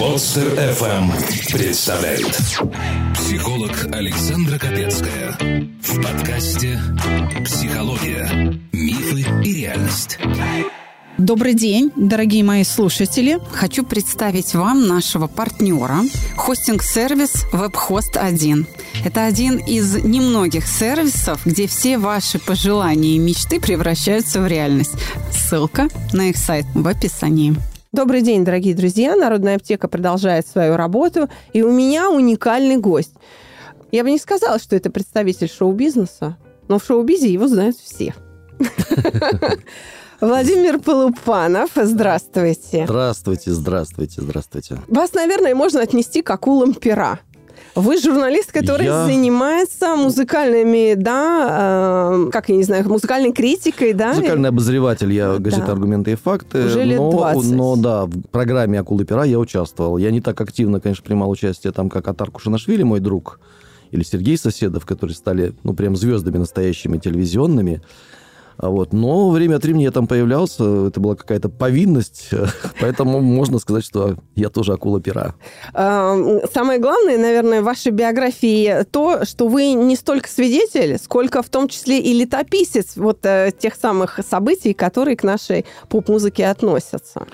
Подстер FM представляет Психолог Александра Капецкая В подкасте «Психология. Мифы и реальность» Добрый день, дорогие мои слушатели. Хочу представить вам нашего партнера хостинг-сервис WebHost 1. Это один из немногих сервисов, где все ваши пожелания и мечты превращаются в реальность. Ссылка на их сайт в описании. Добрый день, дорогие друзья. Народная аптека продолжает свою работу, и у меня уникальный гость. Я бы не сказала, что это представитель шоу-бизнеса, но в шоу-бизе его знают все. Владимир Полупанов, здравствуйте. Здравствуйте, здравствуйте, здравствуйте. Вас, наверное, можно отнести к акулам пера. Вы журналист, который я... занимается музыкальными, да, э, как я не знаю, музыкальной критикой, да? Музыкальный обозреватель, я газета да. «Аргументы и факты». Уже лет но, 20. но да, в программе «Акулы пера» я участвовал. Я не так активно, конечно, принимал участие там, как Атар Кушанашвили, мой друг, или Сергей Соседов, которые стали, ну, прям звездами настоящими телевизионными. А вот. Но время от времени я там появлялся, это была какая-то повинность, поэтому можно сказать, что я тоже акула пера. Самое главное, наверное, в вашей биографии то, что вы не столько свидетель, сколько в том числе и летописец вот э, тех самых событий, которые к нашей поп-музыке относятся.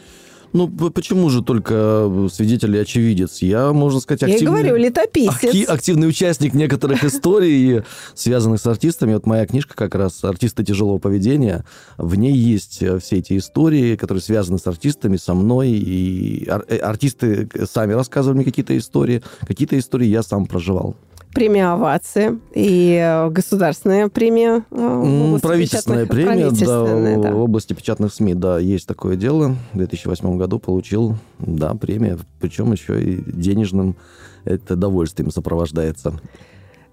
Ну, почему же только свидетель и очевидец? Я, можно сказать, активный... Я говорю, летописец. Акти- активный участник некоторых историй, связанных с артистами. Вот моя книжка как раз «Артисты тяжелого поведения». В ней есть э, все эти истории, которые связаны с артистами, со мной. И э, артисты сами рассказывали мне какие-то истории. Какие-то истории я сам проживал премия «Овации» и э, государственная премия в Правительственная премия, да, да, в области печатных СМИ, да, есть такое дело. В 2008 году получил, да, премия, причем еще и денежным это довольствием сопровождается.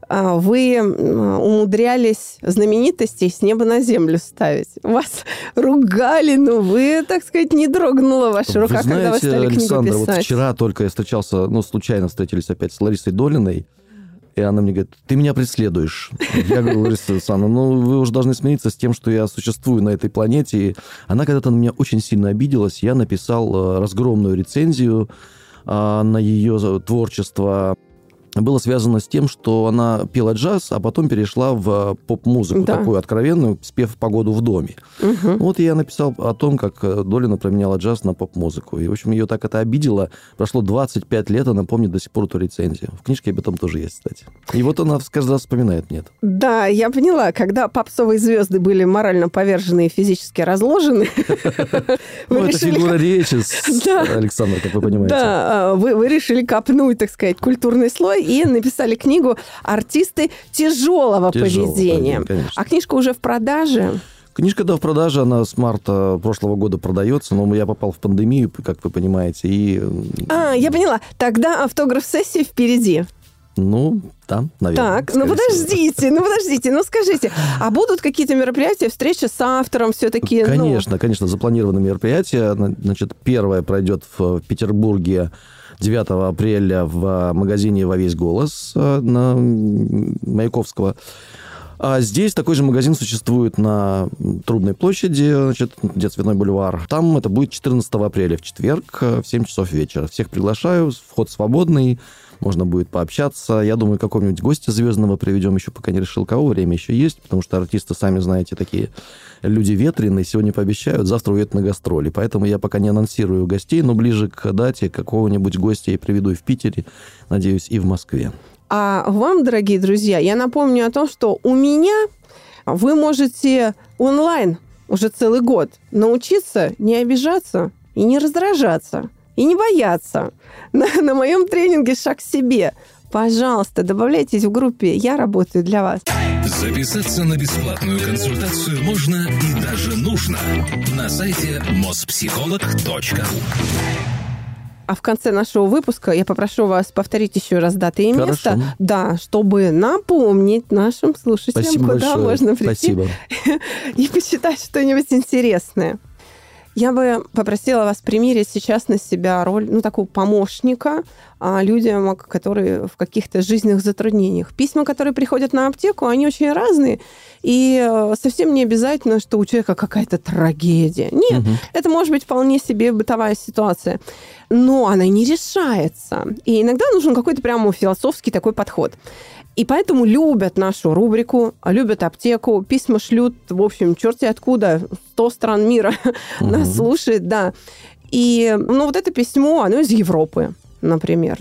А вы умудрялись знаменитостей с неба на землю ставить. Вас ругали, но вы, так сказать, не дрогнула ваша рука, вы знаете, когда вы стали Александр, книгу писать. вот вчера только я встречался, ну, случайно встретились опять с Ларисой Долиной, и она мне говорит, ты меня преследуешь. Я говорю, Лариса Александровна, ну вы уже должны смириться с тем, что я существую на этой планете. И она когда-то на меня очень сильно обиделась. Я написал э, разгромную рецензию а, на ее творчество было связано с тем, что она пела джаз, а потом перешла в поп-музыку, да. такую откровенную, спев «Погоду в доме». Угу. Вот я написал о том, как э, Долина променяла джаз на поп-музыку. И, в общем, ее так это обидело. Прошло 25 лет, она помнит до сих пор эту рецензию. В книжке об этом тоже есть, кстати. И вот она каждый раз вспоминает мне это. Да, я поняла. Когда попсовые звезды были морально повержены и физически разложены... Ну, это фигура речи, Александр, как вы понимаете. Да, а, вы решили копнуть, так сказать, культурный слой и написали книгу «Артисты тяжелого, тяжелого поведения». поведения а книжка уже в продаже? Книжка, да, в продаже, она с марта прошлого года продается, но я попал в пандемию, как вы понимаете, и... А, я поняла. Тогда автограф-сессия впереди. Ну, да, наверное. Так, ну подождите, всего. ну подождите, ну скажите, а будут какие-то мероприятия, встречи с автором все-таки? Ну? Конечно, ну... конечно, запланированы мероприятия. Значит, первое пройдет в Петербурге 9 апреля в магазине «Во весь голос» э, на Маяковского. А здесь такой же магазин существует на Трудной площади, значит, где Цветной бульвар. Там это будет 14 апреля, в четверг, э, в 7 часов вечера. Всех приглашаю, вход свободный, можно будет пообщаться. Я думаю, какого-нибудь гостя звездного приведем, еще пока не решил кого, время еще есть, потому что артисты, сами знаете, такие люди ветреные, сегодня пообещают, завтра уедут на гастроли. Поэтому я пока не анонсирую гостей, но ближе к дате какого-нибудь гостя я приведу и в Питере, надеюсь, и в Москве. А вам, дорогие друзья, я напомню о том, что у меня вы можете онлайн уже целый год научиться не обижаться и не раздражаться, и не бояться. На, на моем тренинге «Шаг к себе» Пожалуйста, добавляйтесь в группе «Я работаю для вас». Записаться на бесплатную консультацию можно и даже нужно на сайте mospsycholog.ru а в конце нашего выпуска я попрошу вас повторить еще раз даты и место. Хорошо. Да, чтобы напомнить нашим слушателям, Спасибо куда большое. можно прийти Спасибо. и почитать что-нибудь интересное. Я бы попросила вас примерить сейчас на себя роль, ну, такого помощника а, людям, которые в каких-то жизненных затруднениях. Письма, которые приходят на аптеку, они очень разные, и э, совсем не обязательно, что у человека какая-то трагедия. Нет, угу. это может быть вполне себе бытовая ситуация, но она не решается. И иногда нужен какой-то прямо философский такой подход. И поэтому любят нашу рубрику, любят аптеку, письма шлют, в общем, черти откуда, 100 стран мира угу. нас слушает, да. И, ну, вот это письмо, оно из Европы, например.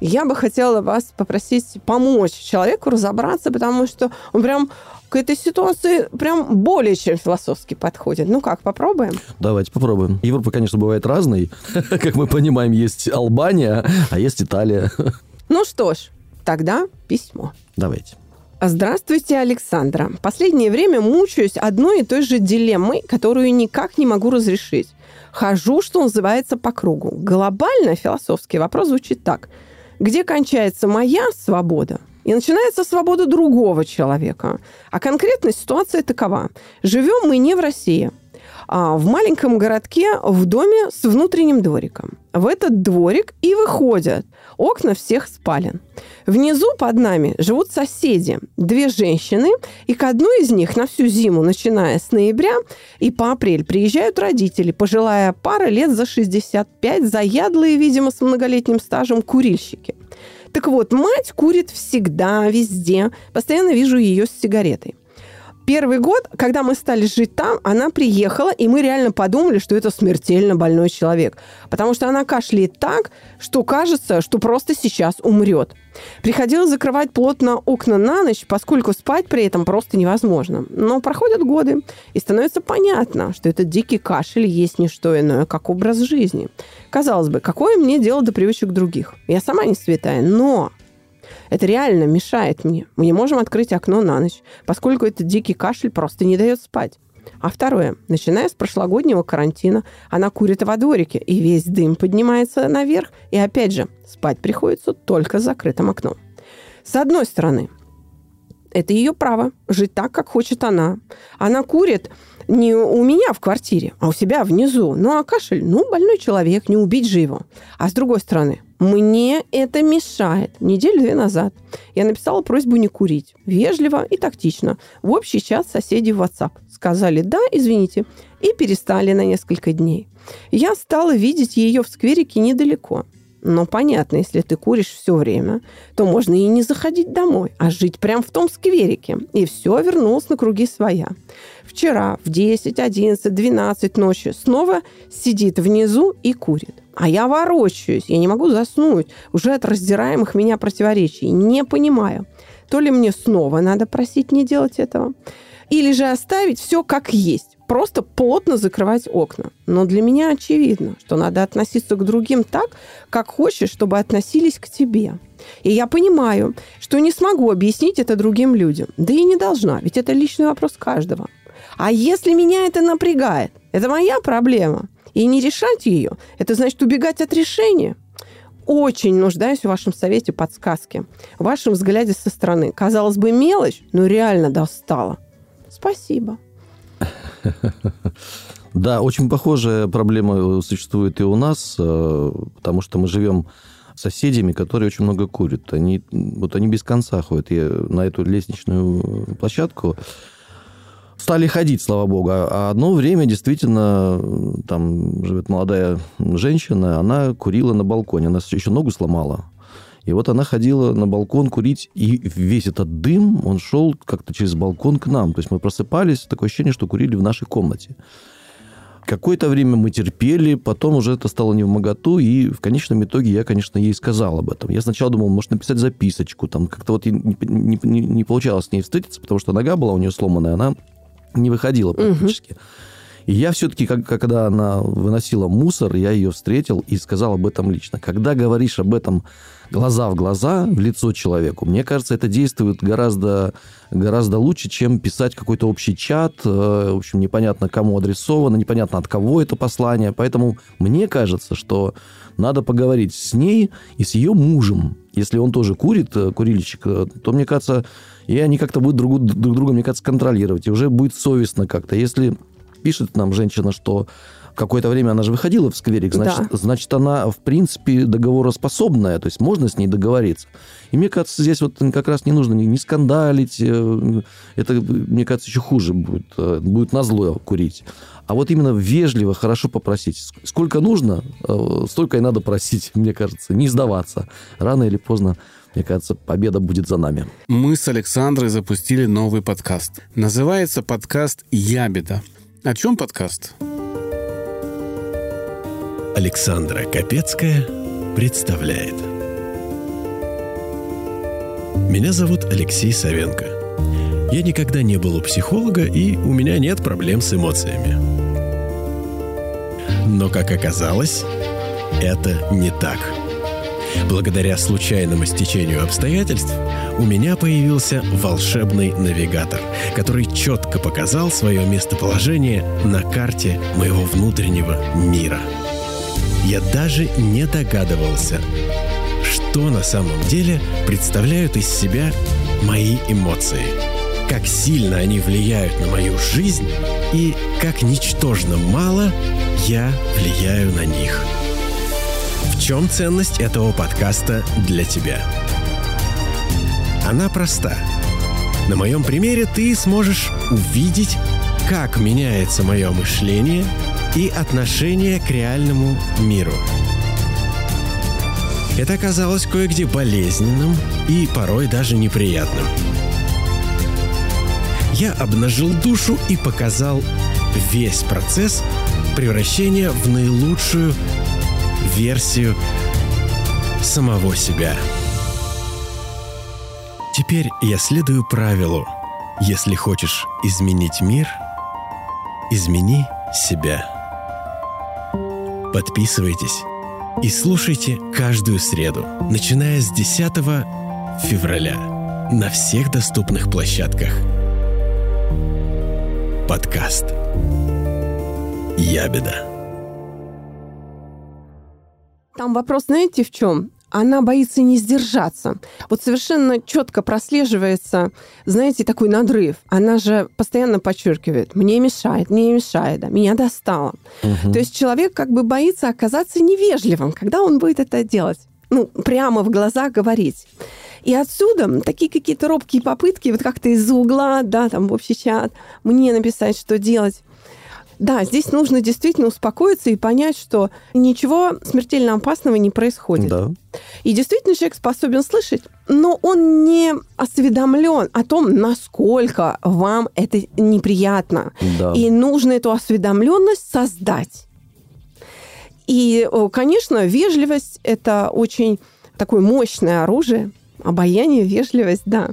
Я бы хотела вас попросить помочь человеку разобраться, потому что он прям к этой ситуации прям более чем философски подходит. Ну как, попробуем? Давайте попробуем. Европа, конечно, бывает разной. Как мы понимаем, есть Албания, а есть Италия. Ну что ж, Тогда письмо. Давайте. Здравствуйте, Александра. Последнее время мучаюсь одной и той же дилеммой, которую никак не могу разрешить. Хожу, что называется, по кругу. Глобально философский вопрос звучит так. Где кончается моя свобода и начинается свобода другого человека? А конкретная ситуация такова. Живем мы не в России, а в маленьком городке в доме с внутренним двориком. В этот дворик и выходят окна всех спален. Внизу под нами живут соседи, две женщины, и к одной из них на всю зиму, начиная с ноября и по апрель, приезжают родители, пожилая пара лет за 65, заядлые, видимо, с многолетним стажем курильщики. Так вот, мать курит всегда, везде. Постоянно вижу ее с сигаретой. Первый год, когда мы стали жить там, она приехала, и мы реально подумали, что это смертельно больной человек. Потому что она кашляет так, что кажется, что просто сейчас умрет. Приходилось закрывать плотно окна на ночь, поскольку спать при этом просто невозможно. Но проходят годы, и становится понятно, что этот дикий кашель есть не что иное, как образ жизни. Казалось бы, какое мне дело до привычек других? Я сама не святая, но это реально мешает мне. Мы не можем открыть окно на ночь, поскольку этот дикий кашель просто не дает спать. А второе. Начиная с прошлогоднего карантина, она курит во дворике, и весь дым поднимается наверх, и опять же, спать приходится только с закрытым окном. С одной стороны, это ее право жить так, как хочет она. Она курит не у меня в квартире, а у себя внизу. Ну, а кашель, ну, больной человек, не убить же его. А с другой стороны, мне это мешает. Неделю-две назад я написала просьбу не курить. Вежливо и тактично. В общий чат соседей в WhatsApp. Сказали «да, извините» и перестали на несколько дней. Я стала видеть ее в скверике недалеко. Но понятно, если ты куришь все время, то можно и не заходить домой, а жить прямо в том скверике. И все вернулось на круги своя. Вчера в 10, 11, 12 ночи снова сидит внизу и курит. А я ворочаюсь, я не могу заснуть уже от раздираемых меня противоречий. Не понимаю, то ли мне снова надо просить не делать этого, или же оставить все как есть просто плотно закрывать окна. Но для меня очевидно, что надо относиться к другим так, как хочешь, чтобы относились к тебе. И я понимаю, что не смогу объяснить это другим людям. Да и не должна, ведь это личный вопрос каждого. А если меня это напрягает, это моя проблема. И не решать ее, это значит убегать от решения. Очень нуждаюсь в вашем совете подсказки, в вашем взгляде со стороны. Казалось бы, мелочь, но реально достала. Спасибо. Да, очень похожая проблема существует и у нас, э, потому что мы живем соседями, которые очень много курят. Они, вот они без конца ходят. И на эту лестничную площадку стали ходить, слава богу. А одно время действительно там живет молодая женщина, она курила на балконе. Она еще ногу сломала. И вот она ходила на балкон курить, и весь этот дым, он шел как-то через балкон к нам. То есть мы просыпались, такое ощущение, что курили в нашей комнате. Какое-то время мы терпели, потом уже это стало не в моготу, и в конечном итоге я, конечно, ей сказал об этом. Я сначала думал, может, написать записочку, там как-то вот не, не, не, не получалось с ней встретиться, потому что нога была у нее сломанная, она не выходила практически. Угу. И я все-таки, как, когда она выносила мусор, я ее встретил и сказал об этом лично. Когда говоришь об этом глаза в глаза, в лицо человеку, мне кажется, это действует гораздо, гораздо лучше, чем писать какой-то общий чат. Э, в общем, непонятно, кому адресовано, непонятно, от кого это послание. Поэтому мне кажется, что надо поговорить с ней и с ее мужем. Если он тоже курит, э, курильщик, э, то, мне кажется, и они как-то будут друг, друг друга, мне кажется, контролировать. И уже будет совестно как-то. Если пишет нам женщина, что какое-то время она же выходила в скверик, значит, да. значит, она, в принципе, договороспособная, то есть можно с ней договориться. И мне кажется, здесь вот как раз не нужно не скандалить, э, это, мне кажется, еще хуже будет, э, будет назло курить. А вот именно вежливо, хорошо попросить. Сколько нужно, э, столько и надо просить, мне кажется, не сдаваться. Рано или поздно мне кажется, победа будет за нами. Мы с Александрой запустили новый подкаст. Называется подкаст «Ябеда». О чем подкаст? Александра Капецкая представляет. Меня зовут Алексей Савенко. Я никогда не был у психолога, и у меня нет проблем с эмоциями. Но, как оказалось, это не так – Благодаря случайному стечению обстоятельств у меня появился волшебный навигатор, который четко показал свое местоположение на карте моего внутреннего мира. Я даже не догадывался, что на самом деле представляют из себя мои эмоции, как сильно они влияют на мою жизнь и как ничтожно мало я влияю на них – чем ценность этого подкаста для тебя? Она проста. На моем примере ты сможешь увидеть, как меняется мое мышление и отношение к реальному миру. Это оказалось кое-где болезненным и порой даже неприятным. Я обнажил душу и показал весь процесс превращения в наилучшую версию самого себя. Теперь я следую правилу. Если хочешь изменить мир, измени себя. Подписывайтесь и слушайте каждую среду, начиная с 10 февраля на всех доступных площадках. Подкаст «Ябеда». Там вопрос, знаете, в чем? она боится не сдержаться. Вот совершенно четко прослеживается, знаете, такой надрыв. Она же постоянно подчеркивает, мне мешает, мне мешает, да, меня достало. Угу. То есть человек как бы боится оказаться невежливым, когда он будет это делать. Ну, прямо в глаза говорить. И отсюда такие какие-то робкие попытки, вот как-то из-за угла, да, там в общий чат, мне написать, что делать. Да, здесь нужно действительно успокоиться и понять, что ничего смертельно опасного не происходит. Да. И действительно человек способен слышать, но он не осведомлен о том, насколько вам это неприятно. Да. И нужно эту осведомленность создать. И, конечно, вежливость – это очень такое мощное оружие, обаяние, вежливость, да.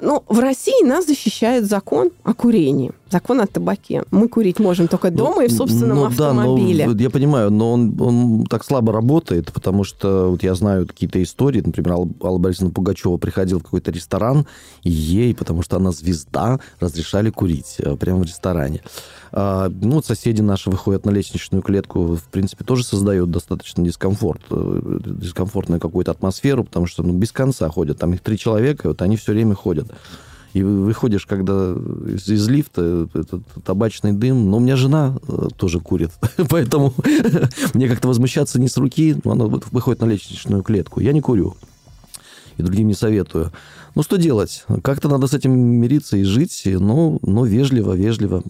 Но в России нас защищает закон о курении, закон о табаке. Мы курить можем только ну, дома ну, и в собственном ну, автомобиле. Да, но, я понимаю, но он, он так слабо работает, потому что вот я знаю какие-то истории, например, Алла Борисовна Пугачева приходила в какой-то ресторан, и ей, потому что она звезда, разрешали курить э, прямо в ресторане. А, ну, вот соседи наши выходят на лестничную клетку, в принципе, тоже создают достаточно дискомфорт, э, дискомфортную какую-то атмосферу, потому что ну, без конца ходят. Там их три человека, и вот они все время ходят. И выходишь, когда из, из лифта, этот табачный дым. Но у меня жена э, тоже курит, поэтому мне как-то возмущаться не с руки. Она выходит на лестничную клетку. Я не курю. И другим не советую. Ну, что делать? Как-то надо с этим мириться и жить, но, но вежливо, вежливо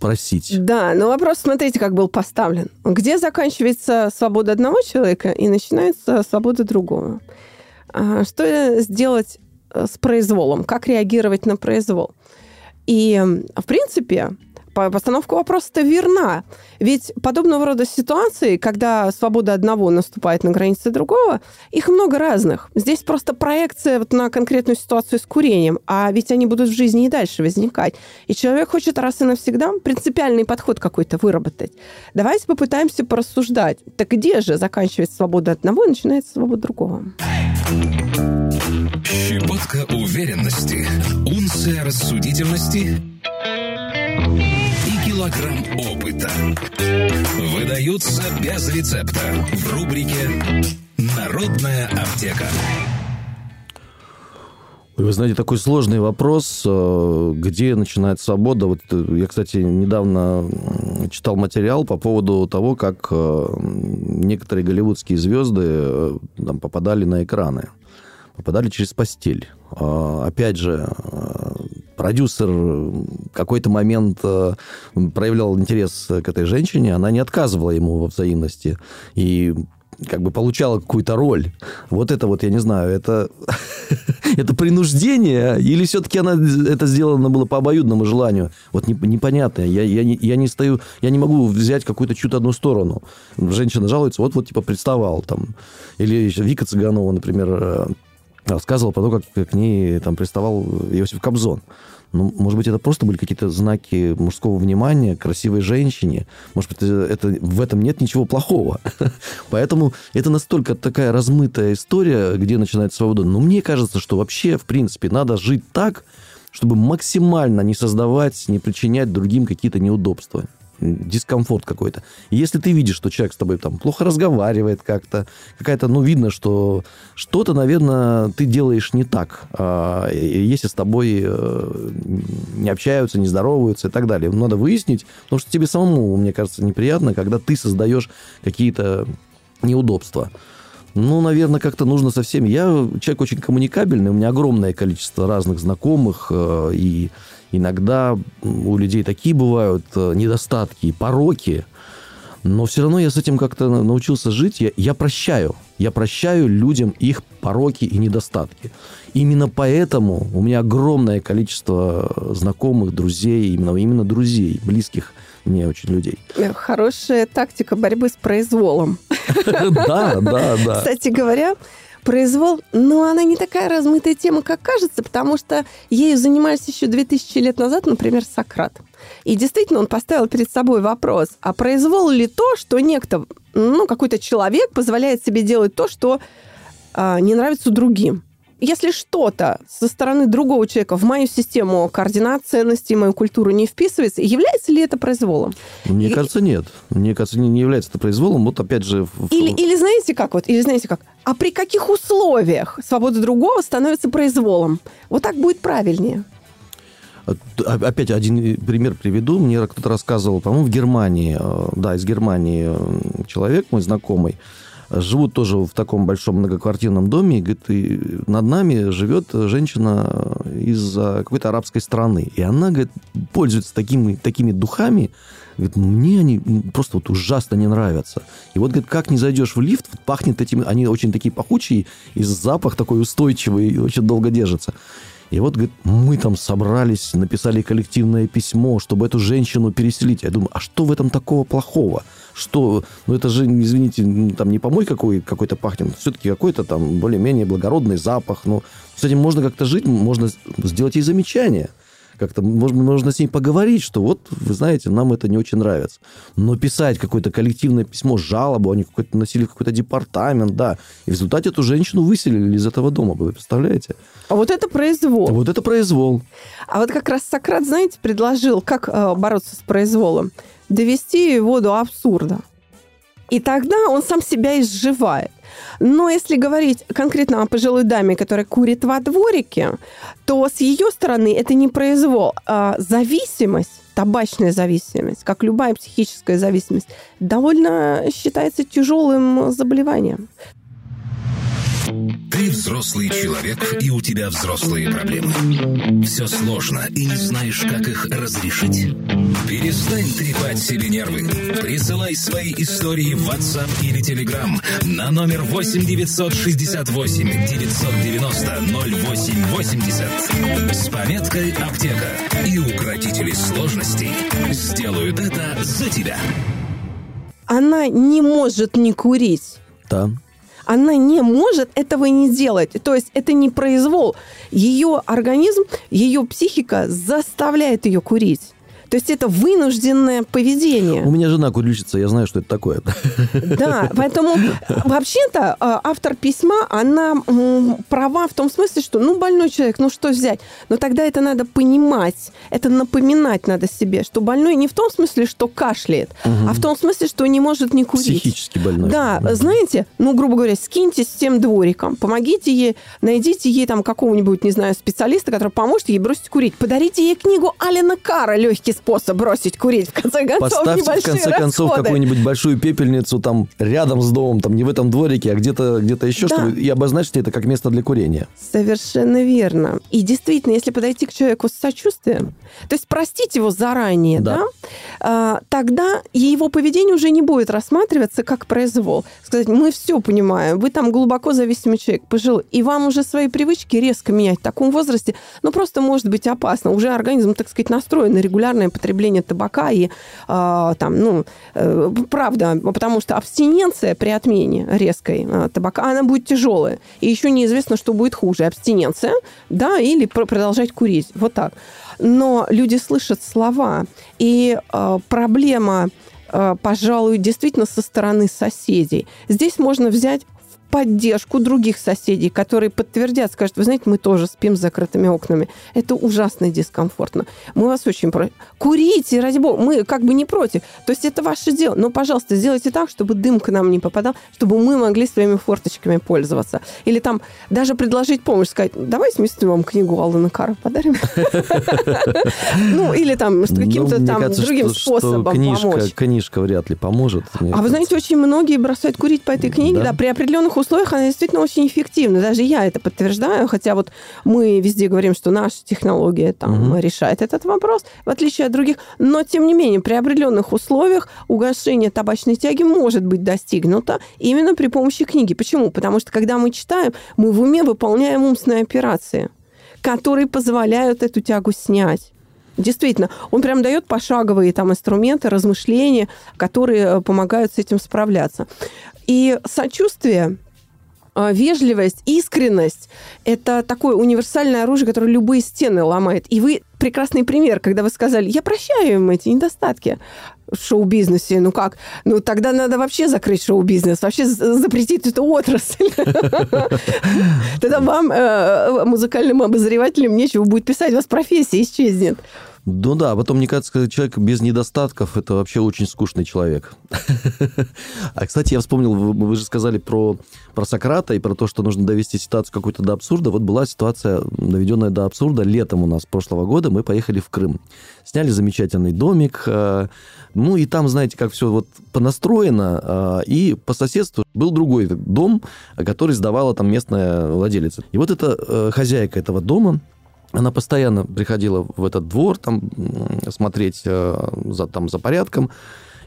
просить. Да, но вопрос, смотрите, как был поставлен. Где заканчивается свобода одного человека и начинается свобода другого? А, что сделать с произволом? Как реагировать на произвол? И, в принципе, постановка вопроса-то верна. Ведь подобного рода ситуации, когда свобода одного наступает на границе другого, их много разных. Здесь просто проекция вот на конкретную ситуацию с курением, а ведь они будут в жизни и дальше возникать. И человек хочет раз и навсегда принципиальный подход какой-то выработать. Давайте попытаемся порассуждать. Так где же заканчивается свобода одного и начинается свобода другого? Щепотка уверенности, унция рассудительности килограмм опыта. Выдаются без рецепта в рубрике «Народная аптека». Вы знаете, такой сложный вопрос, э, где начинает свобода. Вот э, я, кстати, недавно читал материал по поводу того, как э, некоторые голливудские звезды там, попадали на экраны, попадали через постель. А, опять же, продюсер какой-то момент проявлял интерес к этой женщине, она не отказывала ему во взаимности. И как бы получала какую-то роль. Вот это вот, я не знаю, это, это принуждение или все-таки она это сделано было по обоюдному желанию? Вот не, непонятно. Я, я, не, я не стою, я не могу взять какую-то чью-то одну сторону. Женщина жалуется, вот, вот типа приставал там. Или Вика Цыганова, например, рассказывала про то, как к ней там приставал Иосиф Кобзон. Ну, может быть, это просто были какие-то знаки мужского внимания красивой женщине. Может быть, это, в этом нет ничего плохого. Поэтому это настолько такая размытая история, где начинается свобода. Но мне кажется, что вообще, в принципе, надо жить так, чтобы максимально не создавать, не причинять другим какие-то неудобства дискомфорт какой-то. Если ты видишь, что человек с тобой там плохо разговаривает как-то, какая-то, ну, видно, что что-то, наверное, ты делаешь не так, а, если с тобой э, не общаются, не здороваются и так далее. Надо выяснить, потому что тебе самому, мне кажется, неприятно, когда ты создаешь какие-то неудобства. Ну, наверное, как-то нужно со всеми. Я человек очень коммуникабельный, у меня огромное количество разных знакомых, э, и иногда у людей такие бывают э, недостатки, пороки, но все равно я с этим как-то научился жить. Я, я прощаю. Я прощаю людям их пороки и недостатки. Именно поэтому у меня огромное количество знакомых, друзей, именно, именно друзей, близких мне очень людей. Хорошая тактика борьбы с произволом. Да, да, да. Кстати говоря, произвол, но она не такая размытая тема, как кажется, потому что ею занимались еще 2000 лет назад, например, Сократ. И действительно, он поставил перед собой вопрос, а произвол ли то, что некто, ну, какой-то человек позволяет себе делать то, что а, не нравится другим? Если что-то со стороны другого человека в мою систему координат ценностей, мою культуру не вписывается, является ли это произволом? Мне и... кажется, нет. Мне кажется, не, не является это произволом. Вот опять же... Или, или знаете как вот, или знаете как, а при каких условиях свобода другого становится произволом? Вот так будет правильнее. Опять один пример приведу. Мне кто-то рассказывал, по-моему, в Германии, э, да, из Германии э, человек, мой знакомый, живут тоже в таком большом многоквартирном доме, и, говорит, и над нами живет женщина из какой-то арабской страны. И она, говорит, пользуется такими, такими духами, говорит, мне они просто вот ужасно не нравятся. И вот, говорит, как не зайдешь в лифт, пахнет этими, они очень такие пахучие, и запах такой устойчивый, и очень долго держится. И вот, говорит, мы там собрались, написали коллективное письмо, чтобы эту женщину переселить. Я думаю, а что в этом такого плохого? Что, ну это же, извините, там не помой какой, какой-то пахнет, все-таки какой-то там более-менее благородный запах. Ну, с этим можно как-то жить, можно сделать ей замечание как-то можно, можно с ней поговорить, что вот, вы знаете, нам это не очень нравится. Но писать какое-то коллективное письмо, жалобу, они какой-то носили какой-то департамент, да. И в результате эту женщину выселили из этого дома, вы представляете? А вот это произвол. А вот это произвол. А вот как раз Сократ, знаете, предложил, как э, бороться с произволом. Довести его до абсурда. И тогда он сам себя изживает. Но если говорить конкретно о пожилой даме, которая курит во дворике, то с ее стороны это не произвол, а зависимость табачная зависимость, как любая психическая зависимость, довольно считается тяжелым заболеванием. Ты взрослый человек, и у тебя взрослые проблемы. Все сложно, и не знаешь, как их разрешить. Перестань трепать себе нервы. Присылай свои истории в WhatsApp или Telegram на номер 8 968 990 0880 с пометкой «Аптека». И укротители сложностей сделают это за тебя. Она не может не курить. Да она не может этого не делать. То есть это не произвол. Ее организм, ее психика заставляет ее курить. То есть это вынужденное поведение. У меня жена курильщица, я знаю, что это такое. Да, поэтому вообще-то а, автор письма, она права в том смысле, что, ну, больной человек, ну, что взять? Но тогда это надо понимать, это напоминать надо себе, что больной не в том смысле, что кашляет, угу. а в том смысле, что не может не курить. Психически больной. Да, знаете, ну, грубо говоря, скиньте с тем двориком, помогите ей, найдите ей там какого-нибудь, не знаю, специалиста, который поможет ей бросить курить. Подарите ей книгу Алина Кара «Легкий способ бросить курить». В конце концов, Поставьте, в конце расходы. концов, какую-нибудь большую пепельницу там рядом с домом, там не в этом дворике, а где-то где еще, да. чтобы и обозначьте это как место для курения. Совершенно верно. И действительно, если подойти к человеку с сочувствием, то есть простить его заранее, да, да а, тогда его поведение уже не будет рассматриваться как произвол. Сказать, мы все понимаем, вы там глубоко зависимый человек, пожилой, и вам уже свои привычки резко менять в таком возрасте, ну, просто может быть опасно. Уже организм, так сказать, настроен на регулярное потребление табака и э, там, ну, э, правда, потому что абстиненция при отмене резкой э, табака, она будет тяжелая. И еще неизвестно, что будет хуже, абстиненция, да, или продолжать курить. Вот так. Но люди слышат слова, и э, проблема пожалуй, действительно со стороны соседей. Здесь можно взять поддержку других соседей, которые подтвердят, скажут, вы знаете, мы тоже спим с закрытыми окнами. Это ужасно дискомфортно. Мы вас очень просим. Курите, ради бога, мы как бы не против. То есть это ваше дело. Но, пожалуйста, сделайте так, чтобы дым к нам не попадал, чтобы мы могли своими форточками пользоваться. Или там даже предложить помощь, сказать, давайте вместе вам книгу Алана Кара подарим. Ну, или там ну, каким-то там другим способом помочь. Книжка вряд ли поможет. А вы знаете, очень многие бросают курить по этой книге, да, при определенных условиях она действительно очень эффективна. Даже я это подтверждаю, хотя вот мы везде говорим, что наша технология там угу. решает этот вопрос, в отличие от других. Но, тем не менее, при определенных условиях угошение табачной тяги может быть достигнуто именно при помощи книги. Почему? Потому что, когда мы читаем, мы в уме выполняем умственные операции, которые позволяют эту тягу снять. Действительно, он прям дает пошаговые там инструменты, размышления, которые э, помогают с этим справляться. И сочувствие вежливость, искренность – это такое универсальное оружие, которое любые стены ломает. И вы прекрасный пример, когда вы сказали, я прощаю им эти недостатки в шоу-бизнесе. Ну как? Ну тогда надо вообще закрыть шоу-бизнес, вообще запретить эту отрасль. Тогда вам, э, музыкальным обозревателям, нечего будет писать, у вас профессия исчезнет. Ну да, потом, мне кажется, человек без недостатков – это вообще очень скучный человек. А, кстати, я вспомнил, вы же сказали про, про Сократа и про то, что нужно довести ситуацию какую-то до абсурда. Вот была ситуация, доведенная до абсурда летом у нас прошлого года. Мы поехали в Крым. Сняли замечательный домик. Э, ну и там, знаете, как все вот понастроено. Э, и по соседству был другой дом, который сдавала там местная владелица. И вот эта э, хозяйка этого дома, она постоянно приходила в этот двор там смотреть э, за, там, за порядком.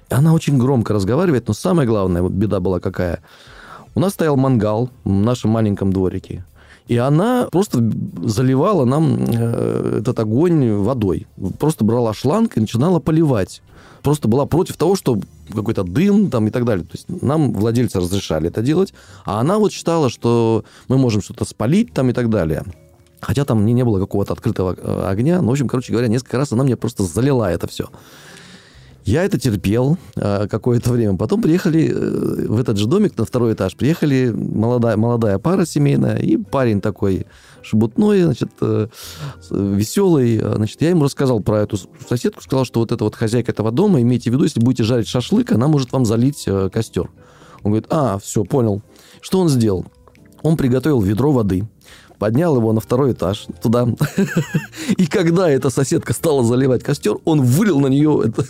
И она очень громко разговаривает, но самое главное, вот беда была какая. У нас стоял мангал в нашем маленьком дворике. И она просто заливала нам э, этот огонь водой. Просто брала шланг и начинала поливать. Просто была против того, что какой-то дым там и так далее. То есть нам владельцы разрешали это делать, а она вот считала, что мы можем что-то спалить там и так далее. Хотя там не, не было какого-то открытого э, огня. Ну, в общем, короче говоря, несколько раз она мне просто залила это все. Я это терпел э, какое-то время. Потом приехали э, в этот же домик на второй этаж. Приехали молодая, молодая пара семейная и парень такой шебутной, значит, э, веселый. Значит, я ему рассказал про эту соседку, сказал, что вот эта вот хозяйка этого дома, имейте в виду, если будете жарить шашлык, она может вам залить э, костер. Он говорит, а, все, понял. Что он сделал? Он приготовил ведро воды, поднял его на второй этаж туда. И когда эта соседка стала заливать костер, он вылил на нее это,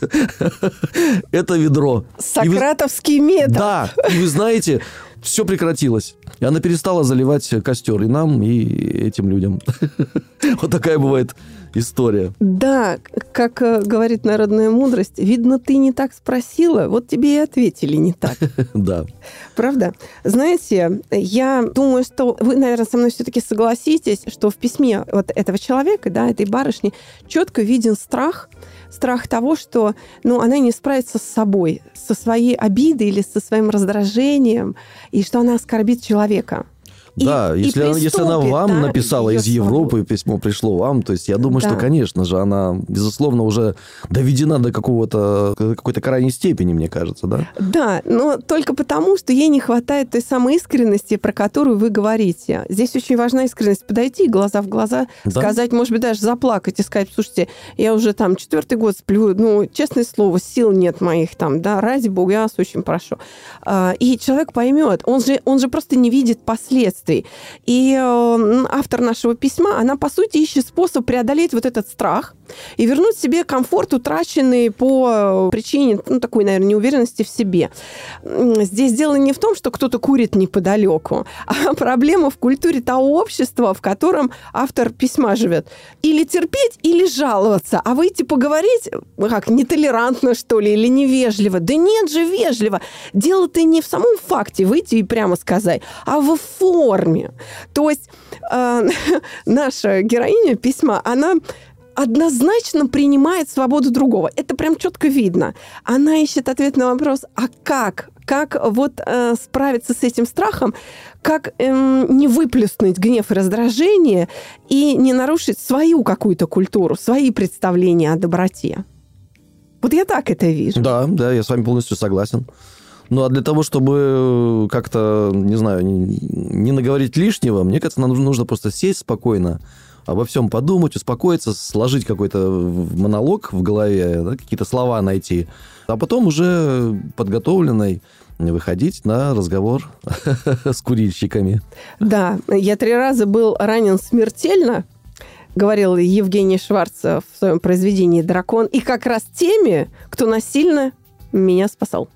это ведро. Сократовский вы... метод. Да, и вы знаете, все прекратилось. И она перестала заливать костер и нам, и этим людям. Вот такая бывает история. Да, как э, говорит народная мудрость, видно, ты не так спросила, вот тебе и ответили не так. Да. Правда? Знаете, я думаю, что вы, наверное, со мной все-таки согласитесь, что в письме вот этого человека, да, этой барышни, четко виден страх, страх того, что ну, она не справится с собой, со своей обидой или со своим раздражением, и что она оскорбит человека. И, да, и если, она, если она вам да, написала из Европы, свободу. письмо пришло вам, то есть я думаю, что, Да. конечно же, она, безусловно, уже доведена до какого-то, какой-то крайней степени, мне кажется, да? Да, но только потому, что ей не хватает той самой искренности, про которую вы говорите. Здесь очень важна искренность. Подойти глаза в глаза, Да. сказать, может быть, даже заплакать и сказать, слушайте, я уже там четвертый год сплю, ну, честное слово, сил нет моих там, да, ради бога, я вас очень прошу. А, И человек поймет, он же, он же просто не видит последствий. И э, автор нашего письма, она, по сути, ищет способ преодолеть вот этот страх и вернуть себе комфорт, утраченный по причине, ну, такой, наверное, неуверенности в себе. Здесь дело не в том, что кто-то курит неподалеку, а проблема в культуре того общества, в котором автор письма живет. Или терпеть, или жаловаться. А выйти поговорить, ну, как, нетолерантно, что ли, или невежливо. Да нет же, вежливо. Дело-то не в самом факте выйти и прямо сказать, а в форме. То есть э, наша героиня письма, она однозначно принимает свободу другого. Это прям четко видно. Она ищет ответ на вопрос, а как? Как вот э, справиться с этим страхом? Как эм, не выплеснуть гнев и раздражение и не нарушить свою какую-то культуру, свои представления о доброте? Вот я так это вижу. Да, да, я с вами полностью согласен. Ну, а для того, чтобы как-то, не знаю, не, не наговорить лишнего, мне кажется, нам нужно, нужно просто сесть спокойно, обо всем подумать, успокоиться, сложить какой-то монолог в голове, да, какие-то слова найти, а потом уже подготовленной выходить на разговор с курильщиками. Да, я три раза был ранен смертельно, говорил Евгений Шварц в своем произведении «Дракон», и как раз теми, кто насильно меня спасал.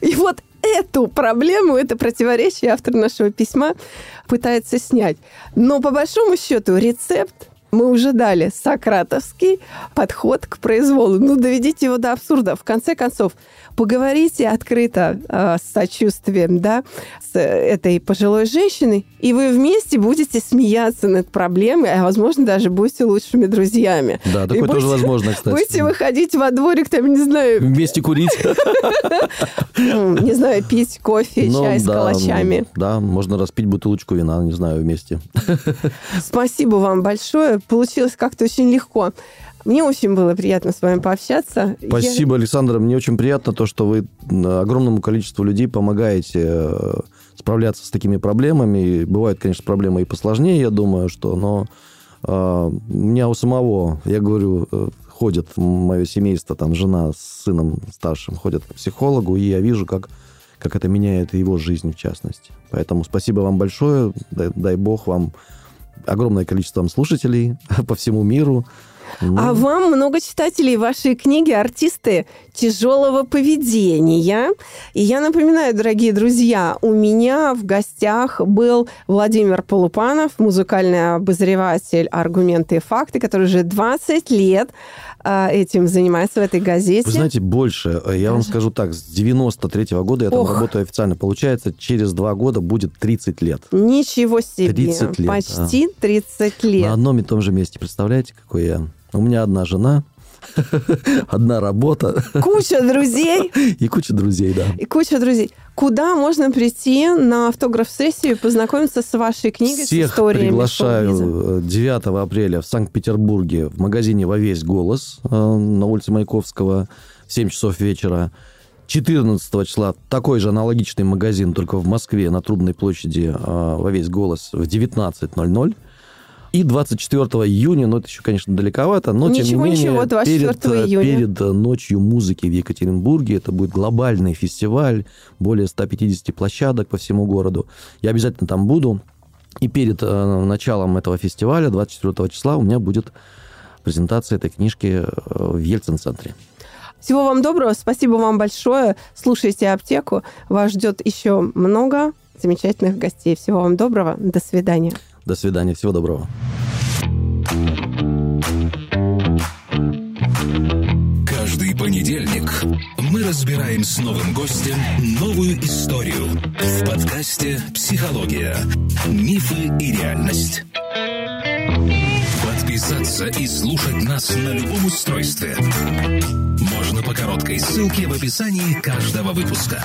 И вот эту проблему, это противоречие автор нашего письма пытается снять. Но по большому счету рецепт мы уже дали сократовский подход к произволу. Ну, доведите его до абсурда. В конце концов, поговорите открыто э, с сочувствием, да, с этой пожилой женщиной, и вы вместе будете смеяться над проблемой, а, возможно, даже будете лучшими друзьями. Да, И такое тоже будете- возможно, кстати. Будете выходить во дворик, там, не знаю, Вместе курить. ну, не знаю, пить кофе, Ну, чай с калачами. Да, можно распить бутылочку вина, не знаю, вместе. Спасибо вам большое. Получилось как-то очень легко. Мне очень было приятно с вами пообщаться. Я- Спасибо, Александра. Мне очень приятно то, что вы огромному количеству людей помогаете э, справляться с такими проблемами. Бывают, конечно, проблемы и посложнее, я думаю, что, но э, у меня у самого, я говорю, э, ходит мое семейство, там жена с сыном старшим ходят к психологу, и я вижу, как, как это меняет его жизнь в частности. Поэтому спасибо вам большое. Дай, дай бог вам огромное количество слушателей по всему миру. Ну, А вам много читателей вашей книги «Артисты тяжелого поведения». И я напоминаю, дорогие друзья, у меня в гостях был Владимир Полупанов, музыкальный обозреватель «Аргументы и факты», который уже 20 лет а, этим занимается в этой газете. Вы знаете, больше. Э, Я вам Даже? скажу так, с 93 года я там Ох. работаю официально. Получается, через два года будет 30 лет. Ничего себе. 30 лет, Почти 30 лет. На одном и том же месте. Представляете, какой я? У меня одна жена, одна работа Куча друзей и куча друзей, да. и куча друзей. Куда можно прийти на автограф-сессию и познакомиться с вашей книгой, с Всех историями приглашаю шоу-биза? э, 9 апреля в Санкт-Петербурге в магазине «Во весь голос» э, на улице Маяковского в 7 часов вечера. 14 числа такой же аналогичный магазин, только в Москве, на Трубной площади э, «Во весь голос» в 19.00. И 24 июня, ну это еще, конечно, далековато, но тем Ничего, не менее, ничего, 24 перед, э, июня. перед э, ночью музыки в Екатеринбурге, это будет глобальный фестиваль, более 150 площадок по всему городу. Я обязательно там буду. И перед э, началом этого фестиваля, 24 числа, у меня будет презентация этой книжки э, в Ельцин-центре. Всего вам доброго, спасибо вам большое. Слушайте аптеку. Вас ждет еще много замечательных гостей. Всего вам доброго. До свидания. До свидания, всего доброго. Каждый понедельник мы разбираем с новым гостем новую историю в подкасте «Психология. Мифы и реальность». Подписаться и слушать нас на любом устройстве можно по короткой ссылке в описании каждого выпуска.